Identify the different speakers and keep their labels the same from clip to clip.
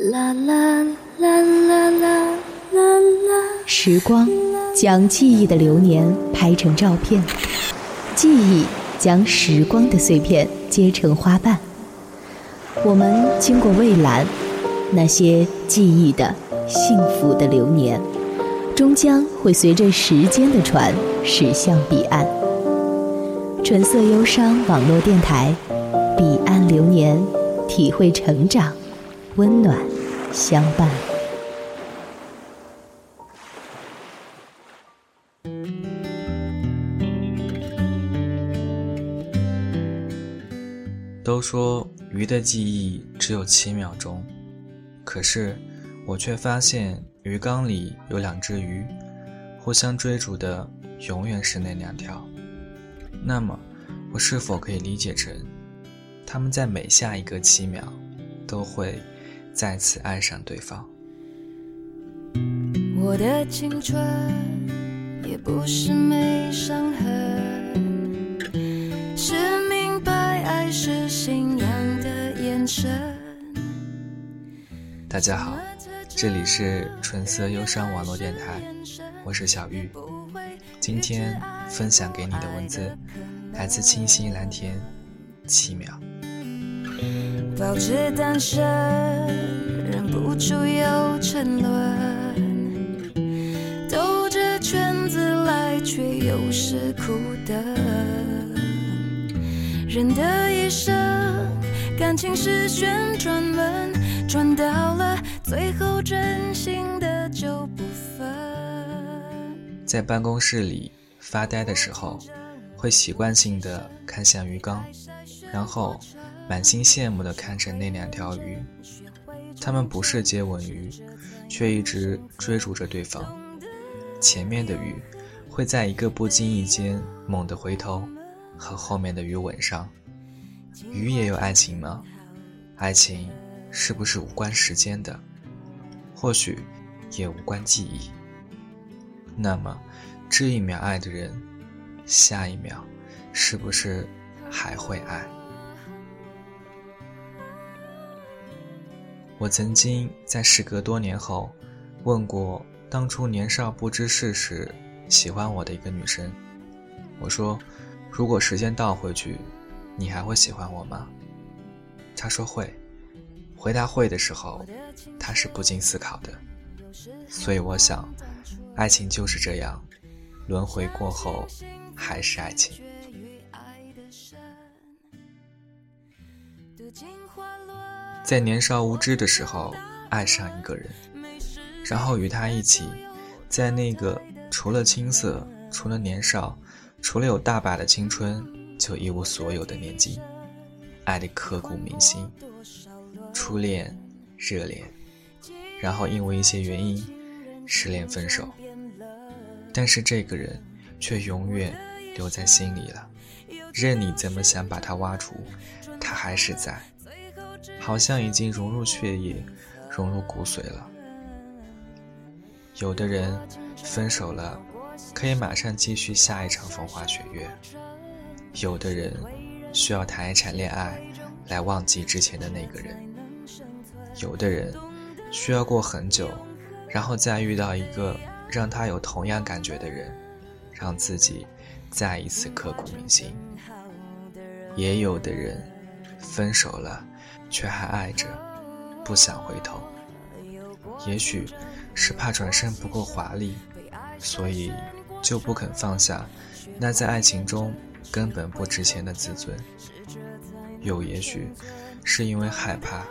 Speaker 1: 啦啦啦啦啦啦啦。
Speaker 2: 时光将记忆的流年拍成照片，记忆将时光的碎片结成花瓣。我们经过蔚蓝，那些记忆的、幸福的流年，终将会随着时间的船驶向彼岸。纯色忧伤网络电台，彼岸流年，体会成长，温暖相伴。
Speaker 3: 都说鱼的记忆只有七秒钟，可是我却发现鱼缸里有两只鱼，互相追逐的永远是那两条。那么，我是否可以理解成，他们在每下一个七秒，都会再次爱上对方？
Speaker 1: 我的青春也不是没伤痕，是明白爱是信仰的眼神。
Speaker 3: 大家好，这里是纯色忧伤网络电台，我是小玉。今天分享给你的文字来自清新蓝天，七秒。
Speaker 1: 保持单身，忍不住又沉沦，兜着圈子来，却又是苦的。人的一生，感情是旋转门，转到了最后，真心的就不分。
Speaker 3: 在办公室里发呆的时候，会习惯性的看向鱼缸，然后满心羡慕的看着那两条鱼。它们不是接吻鱼，却一直追逐着对方。前面的鱼会在一个不经意间猛地回头，和后面的鱼吻上。鱼也有爱情吗？爱情是不是无关时间的？或许也无关记忆。那么，这一秒爱的人，下一秒是不是还会爱？我曾经在时隔多年后，问过当初年少不知事时喜欢我的一个女生，我说：“如果时间倒回去，你还会喜欢我吗？”她说会。回答会的时候，她是不经思考的。所以我想。爱情就是这样，轮回过后还是爱情。在年少无知的时候爱上一个人，然后与他一起，在那个除了青涩、除了年少、除了有大把的青春就一无所有的年纪，爱的刻骨铭心，初恋、热恋，然后因为一些原因失恋分手。但是这个人却永远留在心里了，任你怎么想把他挖除，他还是在，好像已经融入血液，融入骨髓了。有的人分手了，可以马上继续下一场风花雪月；有的人需要谈一场恋爱来忘记之前的那个人；有的人需要过很久，然后再遇到一个。让他有同样感觉的人，让自己再一次刻骨铭心。也有的人分手了，却还爱着，不想回头。也许是怕转身不够华丽，所以就不肯放下那在爱情中根本不值钱的自尊。又也许是因为害怕，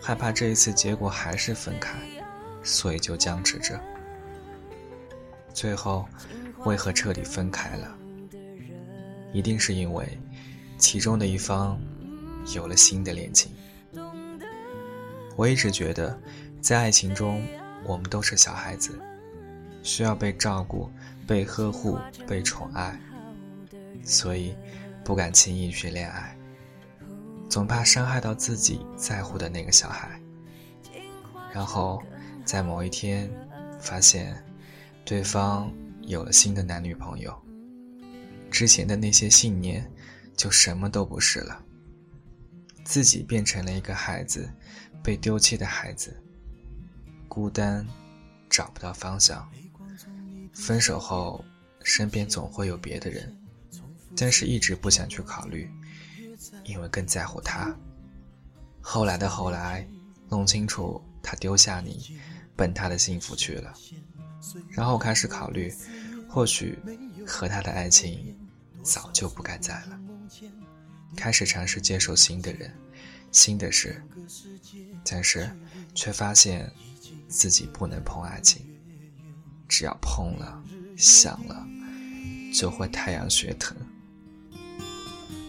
Speaker 3: 害怕这一次结果还是分开，所以就僵持着。最后，为何彻底分开了？一定是因为其中的一方有了新的恋情。我一直觉得，在爱情中，我们都是小孩子，需要被照顾、被呵护、被宠爱，所以不敢轻易去恋爱，总怕伤害到自己在乎的那个小孩。然后，在某一天，发现。对方有了新的男女朋友，之前的那些信念就什么都不是了。自己变成了一个孩子，被丢弃的孩子，孤单，找不到方向。分手后，身边总会有别的人，但是一直不想去考虑，因为更在乎他。后来的后来，弄清楚他丢下你，奔他的幸福去了，然后开始考虑，或许和他的爱情早就不该在了。开始尝试接受新的人、新的事，但是却发现自己不能碰爱情。只要碰了、想了，就会太阳穴疼。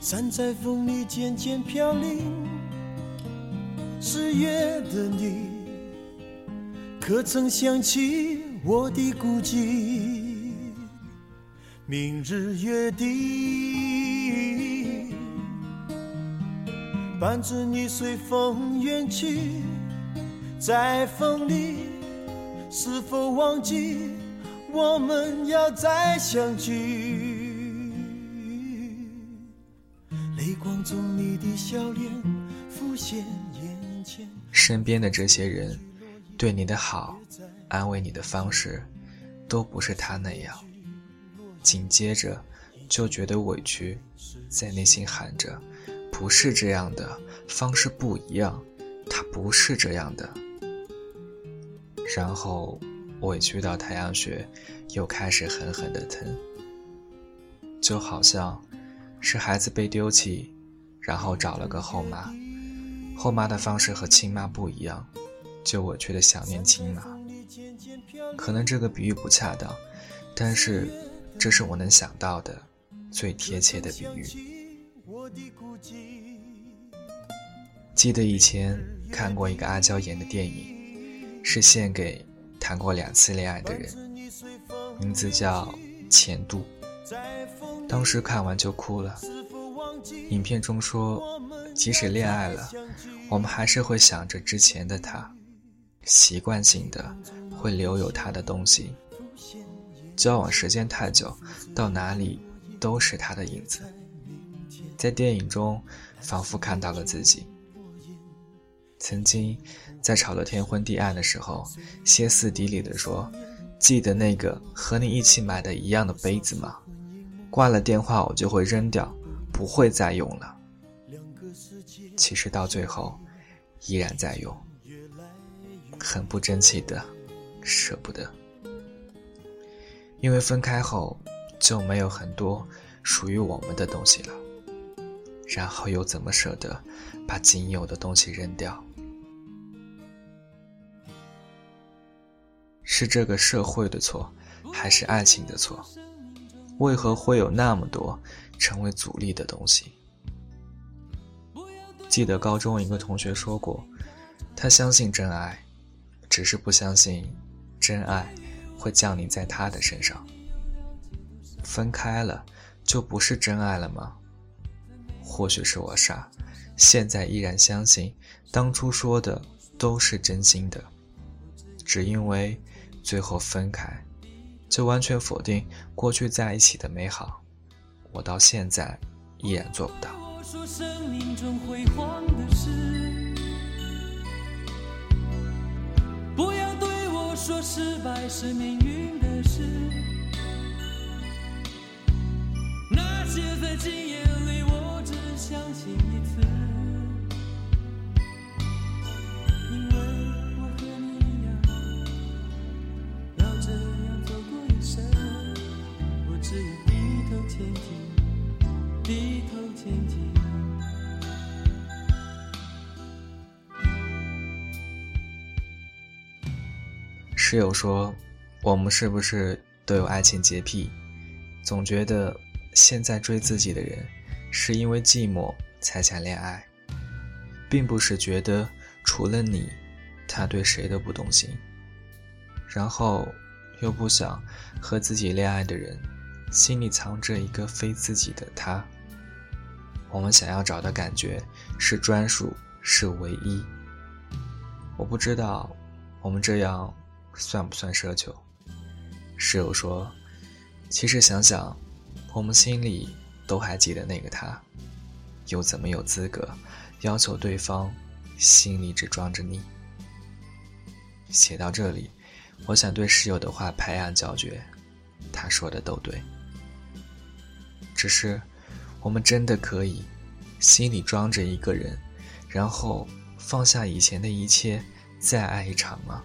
Speaker 4: 散在风里渐渐飘零，十月的你，可曾想起我的孤寂？明日约定，伴着你随风远去，在风里。是否忘记我们要再相聚？泪光中你的笑脸浮现眼前。
Speaker 3: 身边的这些人，对你的好，安慰你的方式，都不是他那样。紧接着，就觉得委屈，在内心喊着：“不是这样的，方式不一样，他不是这样的。”然后，委屈到太阳穴又开始狠狠的疼，就好像是孩子被丢弃，然后找了个后妈，后妈的方式和亲妈不一样，就委屈的想念亲妈。可能这个比喻不恰当，但是这是我能想到的最贴切的比喻。我的孤寂记得以前看过一个阿娇演的电影。是献给谈过两次恋爱的人，名字叫《前度》。当时看完就哭了。影片中说，即使恋爱了，我们还是会想着之前的他，习惯性的会留有他的东西。交往时间太久，到哪里都是他的影子。在电影中，仿佛看到了自己。曾经，在吵得天昏地暗的时候，歇斯底里地说：“记得那个和你一起买的一样的杯子吗？挂了电话我就会扔掉，不会再用了。”其实到最后，依然在用，很不争气的，舍不得。因为分开后，就没有很多属于我们的东西了，然后又怎么舍得把仅有的东西扔掉？是这个社会的错，还是爱情的错？为何会有那么多成为阻力的东西？记得高中一个同学说过，他相信真爱，只是不相信真爱会降临在他的身上。分开了，就不是真爱了吗？或许是我傻，现在依然相信当初说的都是真心的，只因为。最后分开，就完全否定过去在一起的美好。我到现在依然做不到。
Speaker 4: 不要对我说失败是命运的事。那些在相信一次，因为，我只相信一次。
Speaker 3: 室友说：“我们是不是都有爱情洁癖？总觉得现在追自己的人，是因为寂寞才想恋爱，并不是觉得除了你，他对谁都不动心。然后又不想和自己恋爱的人，心里藏着一个非自己的他。我们想要找的感觉是专属，是唯一。我不知道，我们这样。”算不算奢求？室友说：“其实想想，我们心里都还记得那个他，又怎么有资格要求对方心里只装着你。写到这里，我想对室友的话拍案叫绝，他说的都对。只是，我们真的可以心里装着一个人，然后放下以前的一切，再爱一场吗？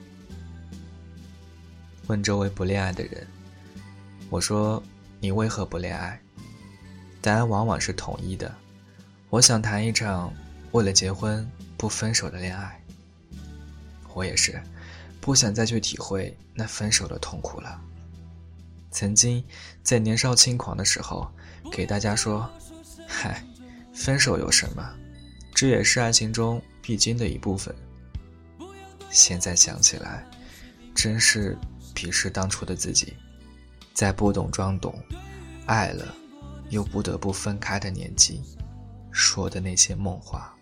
Speaker 3: 问周围不恋爱的人，我说你为何不恋爱？答案往往是统一的：我想谈一场为了结婚不分手的恋爱。我也是。不想再去体会那分手的痛苦了。曾经在年少轻狂的时候，给大家说：“嗨，分手有什么？这也是爱情中必经的一部分。”现在想起来，真是鄙视当初的自己，在不懂装懂，爱了又不得不分开的年纪，说的那些梦话。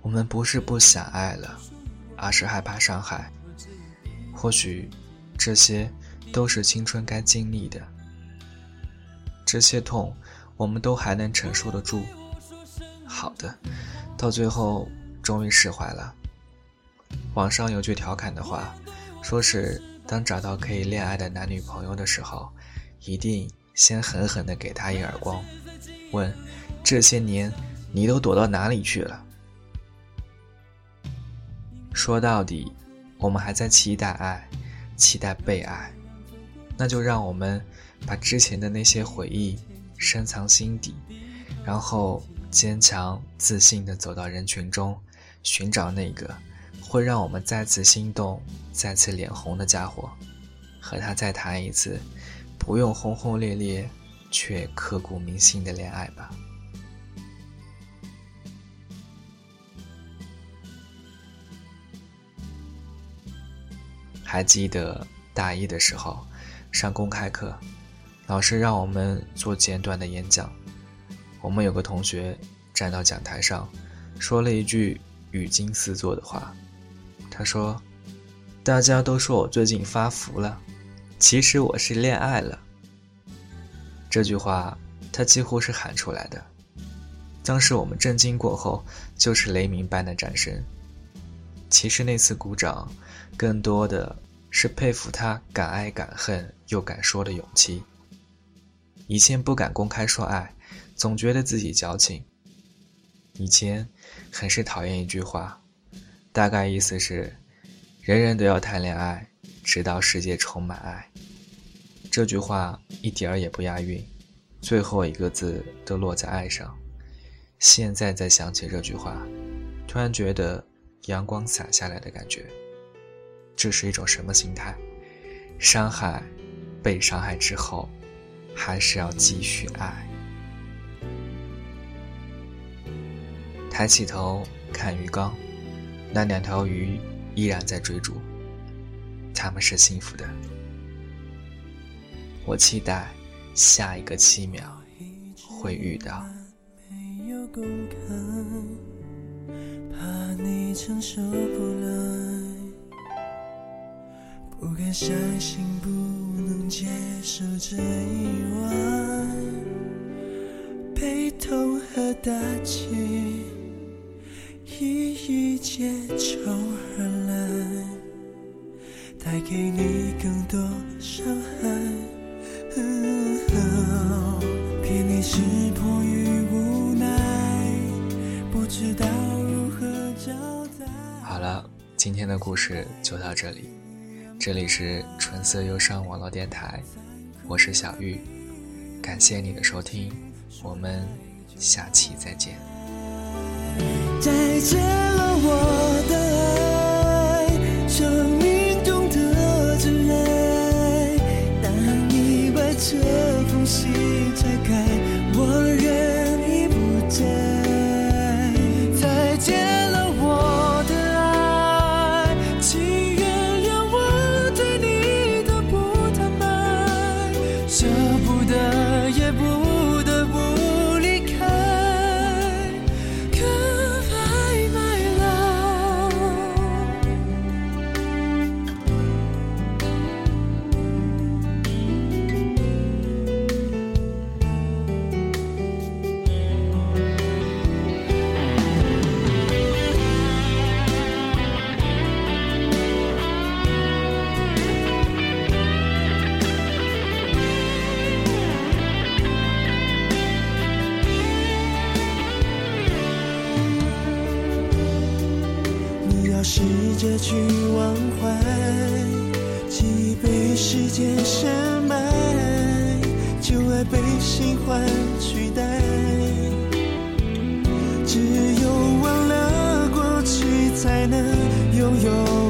Speaker 3: 我们不是不想爱了，而是害怕伤害。或许，这些都是青春该经历的。这些痛，我们都还能承受得住。好的，到最后终于释怀了。网上有句调侃的话，说是当找到可以恋爱的男女朋友的时候，一定先狠狠地给他一耳光，问：这些年你都躲到哪里去了？说到底，我们还在期待爱，期待被爱，那就让我们把之前的那些回忆深藏心底，然后坚强自信地走到人群中，寻找那个会让我们再次心动、再次脸红的家伙，和他再谈一次不用轰轰烈烈却刻骨铭心的恋爱吧。还记得大一的时候，上公开课，老师让我们做简短的演讲。我们有个同学站到讲台上，说了一句语惊四座的话。他说：“大家都说我最近发福了，其实我是恋爱了。”这句话他几乎是喊出来的。当时我们震惊过后，就是雷鸣般的掌声。其实那次鼓掌，更多的。是佩服他敢爱敢恨又敢说的勇气。以前不敢公开说爱，总觉得自己矫情。以前很是讨厌一句话，大概意思是，人人都要谈恋爱，直到世界充满爱。这句话一点儿也不押韵，最后一个字都落在爱上。现在再想起这句话，突然觉得阳光洒下来的感觉。这是一种什么心态？伤害，被伤害之后，还是要继续爱。抬起头看鱼缸，那两条鱼依然在追逐，他们是幸福的。我期待下一个七秒会遇到。怕你承受不来。不敢相信，不能接受这意外，悲痛和打击一一结仇而来，带给你更多伤害。骗你是迫于无奈，不知道如何交代。好了，今天的故事就到这里。这里是纯色忧伤网络电台，我是小玉，感谢你的收听，我们下期再见。再见了我的
Speaker 4: 换取代。只有忘了过去，才能拥有。